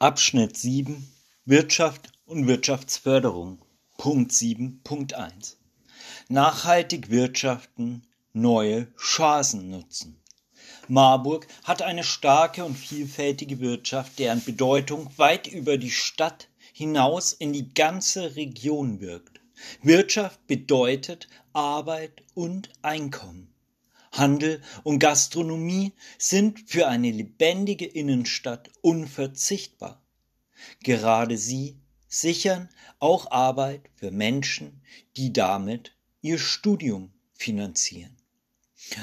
Abschnitt 7 Wirtschaft und Wirtschaftsförderung Punkt 7.1 Nachhaltig wirtschaften, neue Chancen nutzen. Marburg hat eine starke und vielfältige Wirtschaft, deren Bedeutung weit über die Stadt hinaus in die ganze Region wirkt. Wirtschaft bedeutet Arbeit und Einkommen. Handel und Gastronomie sind für eine lebendige Innenstadt unverzichtbar. Gerade sie sichern auch Arbeit für Menschen, die damit ihr Studium finanzieren.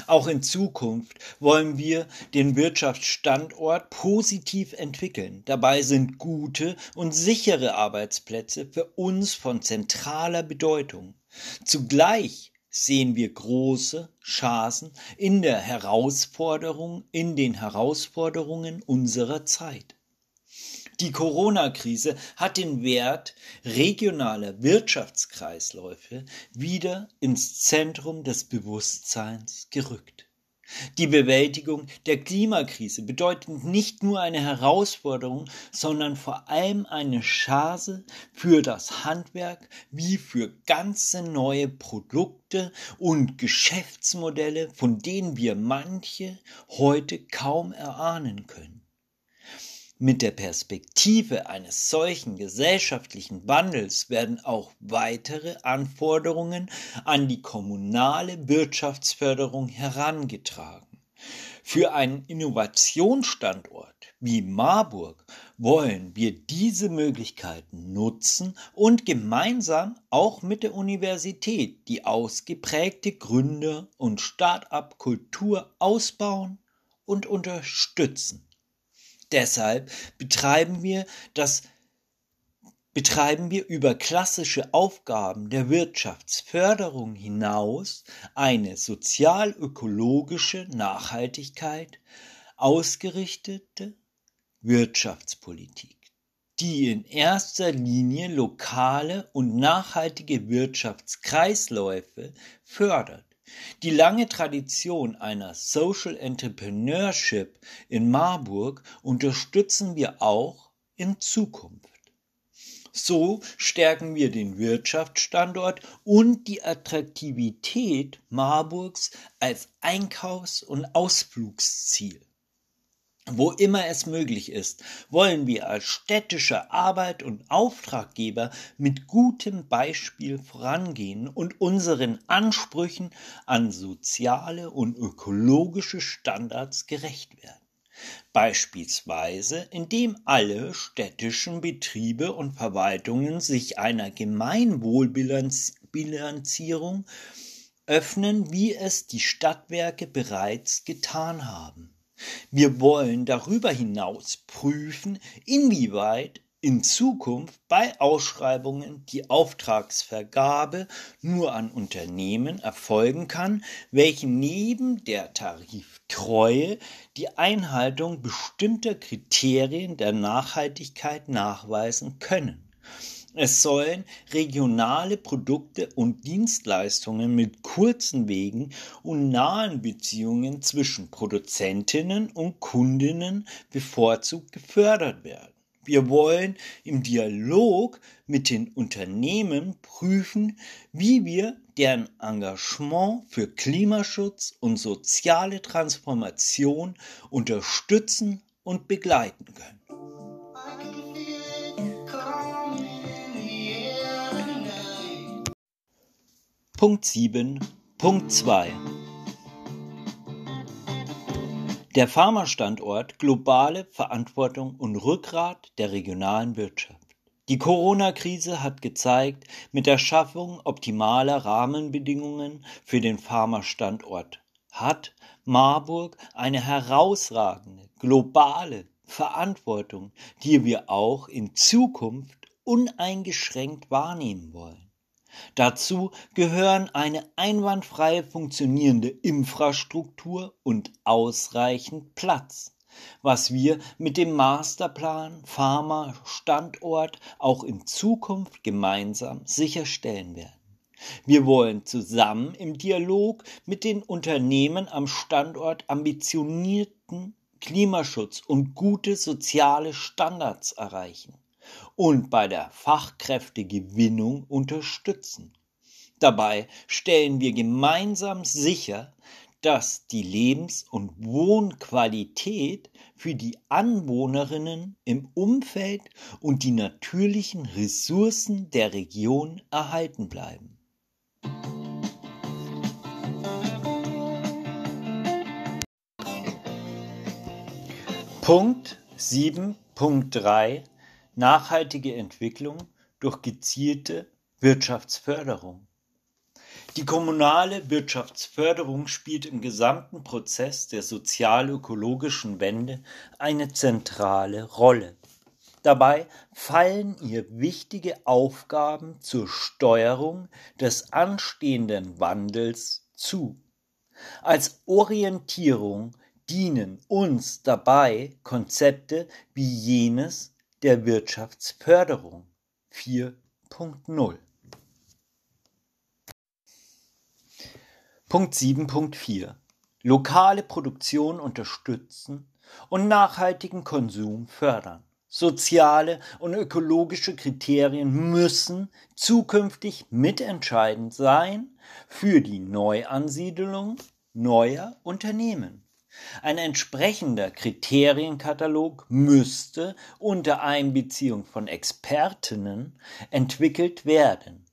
Auch in Zukunft wollen wir den Wirtschaftsstandort positiv entwickeln. Dabei sind gute und sichere Arbeitsplätze für uns von zentraler Bedeutung. Zugleich sehen wir große Chancen in der Herausforderung, in den Herausforderungen unserer Zeit. Die Corona-Krise hat den Wert regionaler Wirtschaftskreisläufe wieder ins Zentrum des Bewusstseins gerückt. Die Bewältigung der Klimakrise bedeutet nicht nur eine Herausforderung, sondern vor allem eine Chance für das Handwerk wie für ganze neue Produkte und Geschäftsmodelle, von denen wir manche heute kaum erahnen können. Mit der Perspektive eines solchen gesellschaftlichen Wandels werden auch weitere Anforderungen an die kommunale Wirtschaftsförderung herangetragen. Für einen Innovationsstandort wie Marburg wollen wir diese Möglichkeiten nutzen und gemeinsam auch mit der Universität die ausgeprägte Gründer- und Start-up-Kultur ausbauen und unterstützen. Deshalb betreiben wir das betreiben wir über klassische Aufgaben der Wirtschaftsförderung hinaus eine sozial-ökologische Nachhaltigkeit ausgerichtete Wirtschaftspolitik, die in erster Linie lokale und nachhaltige Wirtschaftskreisläufe fördert. Die lange Tradition einer Social Entrepreneurship in Marburg unterstützen wir auch in Zukunft. So stärken wir den Wirtschaftsstandort und die Attraktivität Marburgs als Einkaufs- und Ausflugsziel. Wo immer es möglich ist, wollen wir als städtischer Arbeit und Auftraggeber mit gutem Beispiel vorangehen und unseren Ansprüchen an soziale und ökologische Standards gerecht werden. Beispielsweise indem alle städtischen Betriebe und Verwaltungen sich einer Gemeinwohlbilanzierung öffnen, wie es die Stadtwerke bereits getan haben. Wir wollen darüber hinaus prüfen, inwieweit in Zukunft bei Ausschreibungen die Auftragsvergabe nur an Unternehmen erfolgen kann, welche neben der Tariftreue die Einhaltung bestimmter Kriterien der Nachhaltigkeit nachweisen können. Es sollen regionale Produkte und Dienstleistungen mit kurzen Wegen und nahen Beziehungen zwischen Produzentinnen und Kundinnen bevorzugt gefördert werden. Wir wollen im Dialog mit den Unternehmen prüfen, wie wir deren Engagement für Klimaschutz und soziale Transformation unterstützen und begleiten können. Punkt 7. Punkt 2. Der Pharmastandort globale Verantwortung und Rückgrat der regionalen Wirtschaft. Die Corona-Krise hat gezeigt, mit der Schaffung optimaler Rahmenbedingungen für den Pharmastandort hat Marburg eine herausragende globale Verantwortung, die wir auch in Zukunft uneingeschränkt wahrnehmen wollen. Dazu gehören eine einwandfrei funktionierende Infrastruktur und ausreichend Platz, was wir mit dem Masterplan Pharma Standort auch in Zukunft gemeinsam sicherstellen werden. Wir wollen zusammen im Dialog mit den Unternehmen am Standort ambitionierten Klimaschutz und gute soziale Standards erreichen und bei der Fachkräftegewinnung unterstützen. Dabei stellen wir gemeinsam sicher, dass die Lebens- und Wohnqualität für die Anwohnerinnen im Umfeld und die natürlichen Ressourcen der Region erhalten bleiben. Punkt 7.3 Nachhaltige Entwicklung durch gezielte Wirtschaftsförderung. Die kommunale Wirtschaftsförderung spielt im gesamten Prozess der sozial-ökologischen Wende eine zentrale Rolle. Dabei fallen ihr wichtige Aufgaben zur Steuerung des anstehenden Wandels zu. Als Orientierung dienen uns dabei Konzepte wie jenes der Wirtschaftsförderung 4.0. Punkt 7.4 Lokale Produktion unterstützen und nachhaltigen Konsum fördern. Soziale und ökologische Kriterien müssen zukünftig mitentscheidend sein für die Neuansiedelung neuer Unternehmen. Ein entsprechender Kriterienkatalog müsste unter Einbeziehung von Expertinnen entwickelt werden.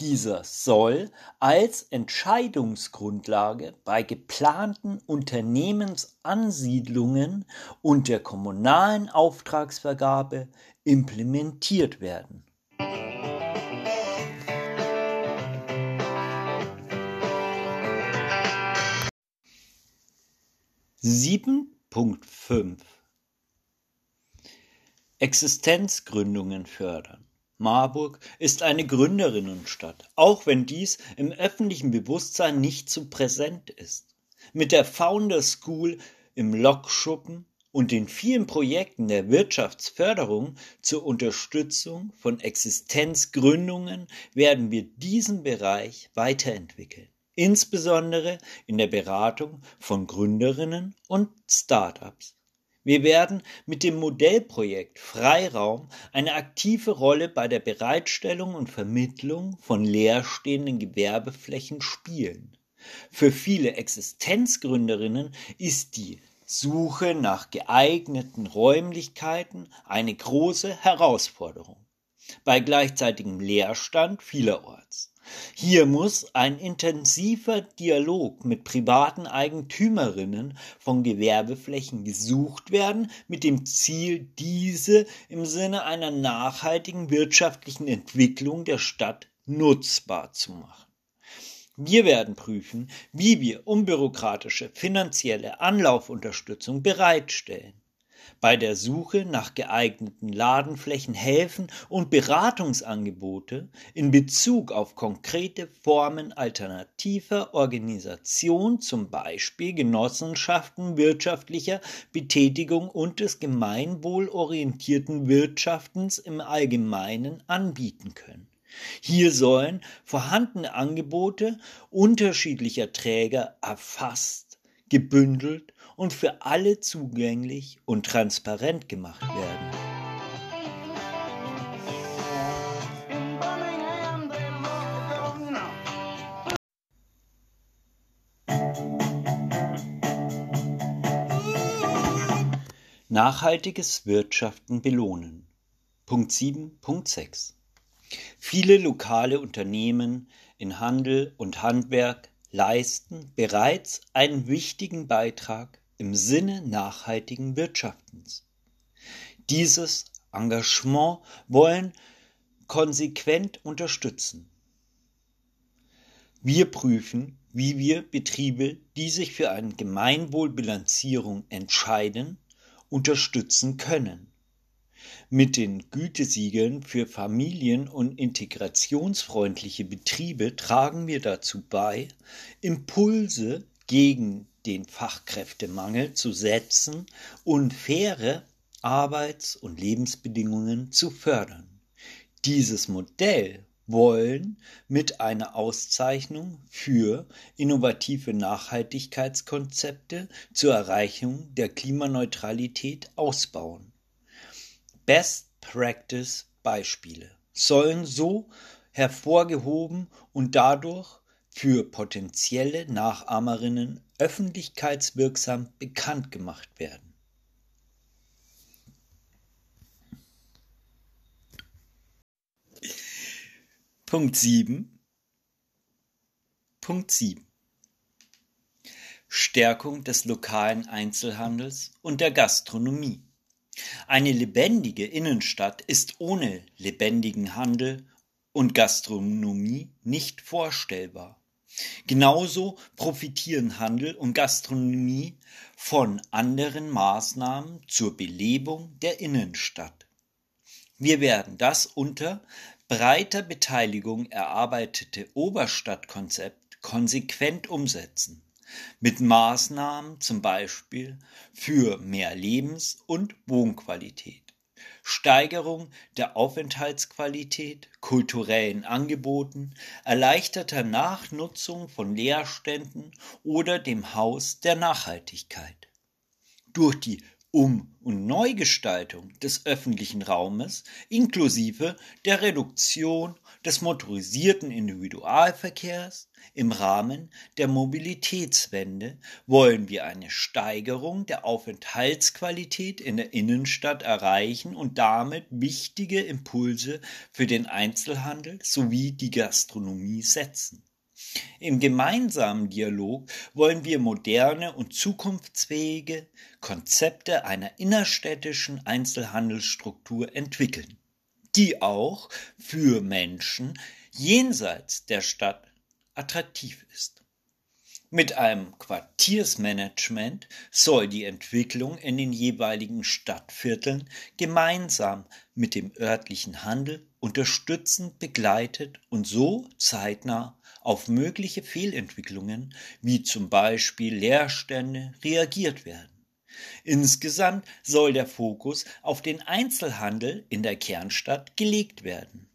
Dieser soll als Entscheidungsgrundlage bei geplanten Unternehmensansiedlungen und der kommunalen Auftragsvergabe implementiert werden. Sieben Punkt fünf Existenzgründungen fördern. Marburg ist eine Gründerinnenstadt, auch wenn dies im öffentlichen Bewusstsein nicht so präsent ist. Mit der Founder School im Lokschuppen und den vielen Projekten der Wirtschaftsförderung zur Unterstützung von Existenzgründungen werden wir diesen Bereich weiterentwickeln, insbesondere in der Beratung von Gründerinnen und Startups. Wir werden mit dem Modellprojekt Freiraum eine aktive Rolle bei der Bereitstellung und Vermittlung von leerstehenden Gewerbeflächen spielen. Für viele Existenzgründerinnen ist die Suche nach geeigneten Räumlichkeiten eine große Herausforderung. Bei gleichzeitigem Leerstand vielerorts. Hier muss ein intensiver Dialog mit privaten Eigentümerinnen von Gewerbeflächen gesucht werden, mit dem Ziel, diese im Sinne einer nachhaltigen wirtschaftlichen Entwicklung der Stadt nutzbar zu machen. Wir werden prüfen, wie wir unbürokratische finanzielle Anlaufunterstützung bereitstellen bei der Suche nach geeigneten Ladenflächen helfen und Beratungsangebote in Bezug auf konkrete Formen alternativer Organisation, zum Beispiel Genossenschaften wirtschaftlicher Betätigung und des gemeinwohlorientierten Wirtschaftens im Allgemeinen anbieten können. Hier sollen vorhandene Angebote unterschiedlicher Träger erfasst, gebündelt und für alle zugänglich und transparent gemacht werden. Nachhaltiges Wirtschaften belohnen. Punkt 7.6 Viele lokale Unternehmen in Handel und Handwerk leisten bereits einen wichtigen Beitrag im Sinne nachhaltigen Wirtschaftens. Dieses Engagement wollen konsequent unterstützen. Wir prüfen, wie wir Betriebe, die sich für eine Gemeinwohlbilanzierung entscheiden, unterstützen können. Mit den Gütesiegeln für familien- und integrationsfreundliche Betriebe tragen wir dazu bei, Impulse gegen den Fachkräftemangel zu setzen und faire Arbeits- und Lebensbedingungen zu fördern. Dieses Modell wollen mit einer Auszeichnung für innovative Nachhaltigkeitskonzepte zur Erreichung der Klimaneutralität ausbauen. Best Practice Beispiele sollen so hervorgehoben und dadurch für potenzielle Nachahmerinnen öffentlichkeitswirksam bekannt gemacht werden. Punkt 7 Punkt 7 Stärkung des lokalen Einzelhandels und der Gastronomie. Eine lebendige Innenstadt ist ohne lebendigen Handel und Gastronomie nicht vorstellbar. Genauso profitieren Handel und Gastronomie von anderen Maßnahmen zur Belebung der Innenstadt. Wir werden das unter breiter Beteiligung erarbeitete Oberstadtkonzept konsequent umsetzen, mit Maßnahmen zum Beispiel für mehr Lebens- und Wohnqualität, Steigerung der Aufenthaltsqualität, kulturellen Angeboten, erleichterter Nachnutzung von Leerständen oder dem Haus der Nachhaltigkeit. Durch die um- und Neugestaltung des öffentlichen Raumes inklusive der Reduktion des motorisierten Individualverkehrs im Rahmen der Mobilitätswende wollen wir eine Steigerung der Aufenthaltsqualität in der Innenstadt erreichen und damit wichtige Impulse für den Einzelhandel sowie die Gastronomie setzen. Im gemeinsamen Dialog wollen wir moderne und zukunftsfähige Konzepte einer innerstädtischen Einzelhandelsstruktur entwickeln, die auch für Menschen jenseits der Stadt attraktiv ist. Mit einem Quartiersmanagement soll die Entwicklung in den jeweiligen Stadtvierteln gemeinsam mit dem örtlichen Handel unterstützend begleitet und so zeitnah auf mögliche Fehlentwicklungen wie zum Beispiel Leerstände reagiert werden. Insgesamt soll der Fokus auf den Einzelhandel in der Kernstadt gelegt werden.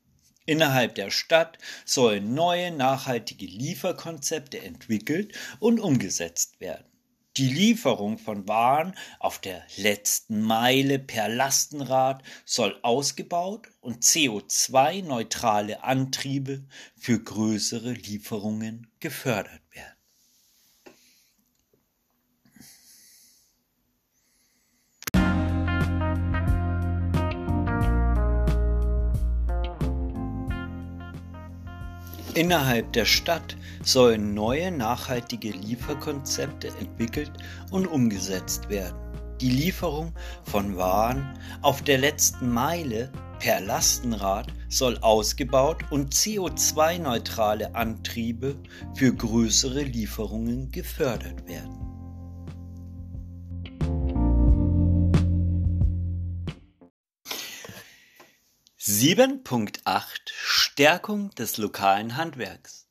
Innerhalb der Stadt sollen neue nachhaltige Lieferkonzepte entwickelt und umgesetzt werden. Die Lieferung von Waren auf der letzten Meile per Lastenrad soll ausgebaut und CO2-neutrale Antriebe für größere Lieferungen gefördert Innerhalb der Stadt sollen neue nachhaltige Lieferkonzepte entwickelt und umgesetzt werden. Die Lieferung von Waren auf der letzten Meile per Lastenrad soll ausgebaut und CO2-neutrale Antriebe für größere Lieferungen gefördert werden. 7.8 Stärkung des lokalen Handwerks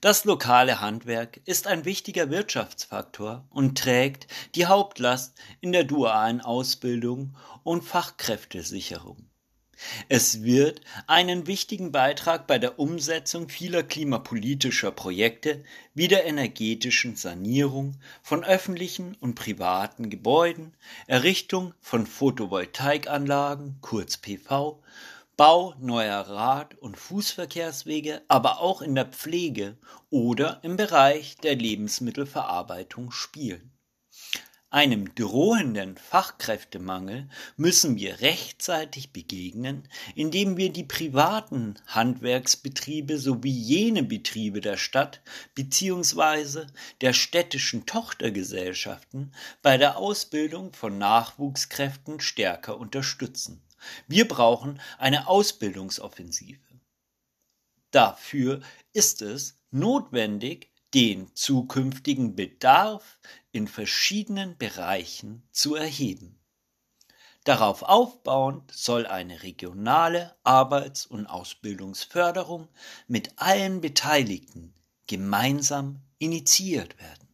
Das lokale Handwerk ist ein wichtiger Wirtschaftsfaktor und trägt die Hauptlast in der dualen Ausbildung und Fachkräftesicherung. Es wird einen wichtigen Beitrag bei der Umsetzung vieler klimapolitischer Projekte wie der energetischen Sanierung von öffentlichen und privaten Gebäuden, Errichtung von Photovoltaikanlagen kurz PV Bau neuer Rad- und Fußverkehrswege, aber auch in der Pflege oder im Bereich der Lebensmittelverarbeitung spielen. Einem drohenden Fachkräftemangel müssen wir rechtzeitig begegnen, indem wir die privaten Handwerksbetriebe sowie jene Betriebe der Stadt bzw. der städtischen Tochtergesellschaften bei der Ausbildung von Nachwuchskräften stärker unterstützen. Wir brauchen eine Ausbildungsoffensive. Dafür ist es notwendig, den zukünftigen Bedarf in verschiedenen Bereichen zu erheben. Darauf aufbauend soll eine regionale Arbeits- und Ausbildungsförderung mit allen Beteiligten gemeinsam initiiert werden.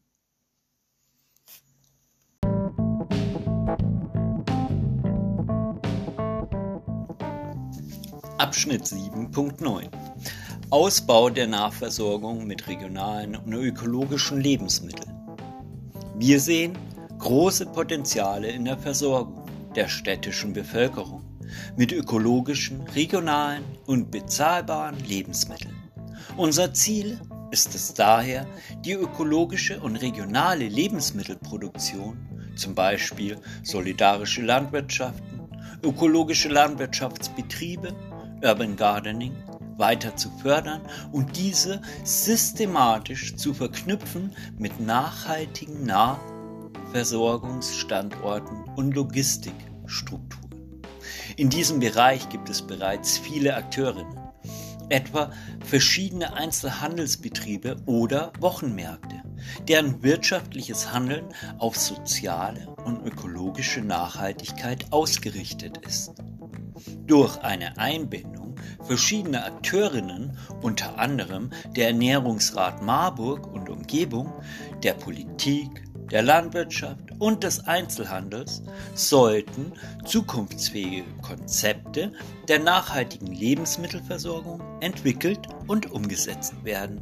Abschnitt 7.9 Ausbau der Nahversorgung mit regionalen und ökologischen Lebensmitteln. Wir sehen große Potenziale in der Versorgung der städtischen Bevölkerung mit ökologischen, regionalen und bezahlbaren Lebensmitteln. Unser Ziel ist es daher, die ökologische und regionale Lebensmittelproduktion, zum Beispiel solidarische Landwirtschaften, ökologische Landwirtschaftsbetriebe, Urban Gardening, weiter zu fördern und diese systematisch zu verknüpfen mit nachhaltigen Nahversorgungsstandorten und Logistikstrukturen. In diesem Bereich gibt es bereits viele Akteurinnen etwa verschiedene Einzelhandelsbetriebe oder Wochenmärkte, deren wirtschaftliches Handeln auf soziale und ökologische Nachhaltigkeit ausgerichtet ist. Durch eine Einbindung verschiedener Akteurinnen, unter anderem der Ernährungsrat Marburg und Umgebung, der Politik, der Landwirtschaft und des Einzelhandels sollten zukunftsfähige Konzepte der nachhaltigen Lebensmittelversorgung entwickelt und umgesetzt werden.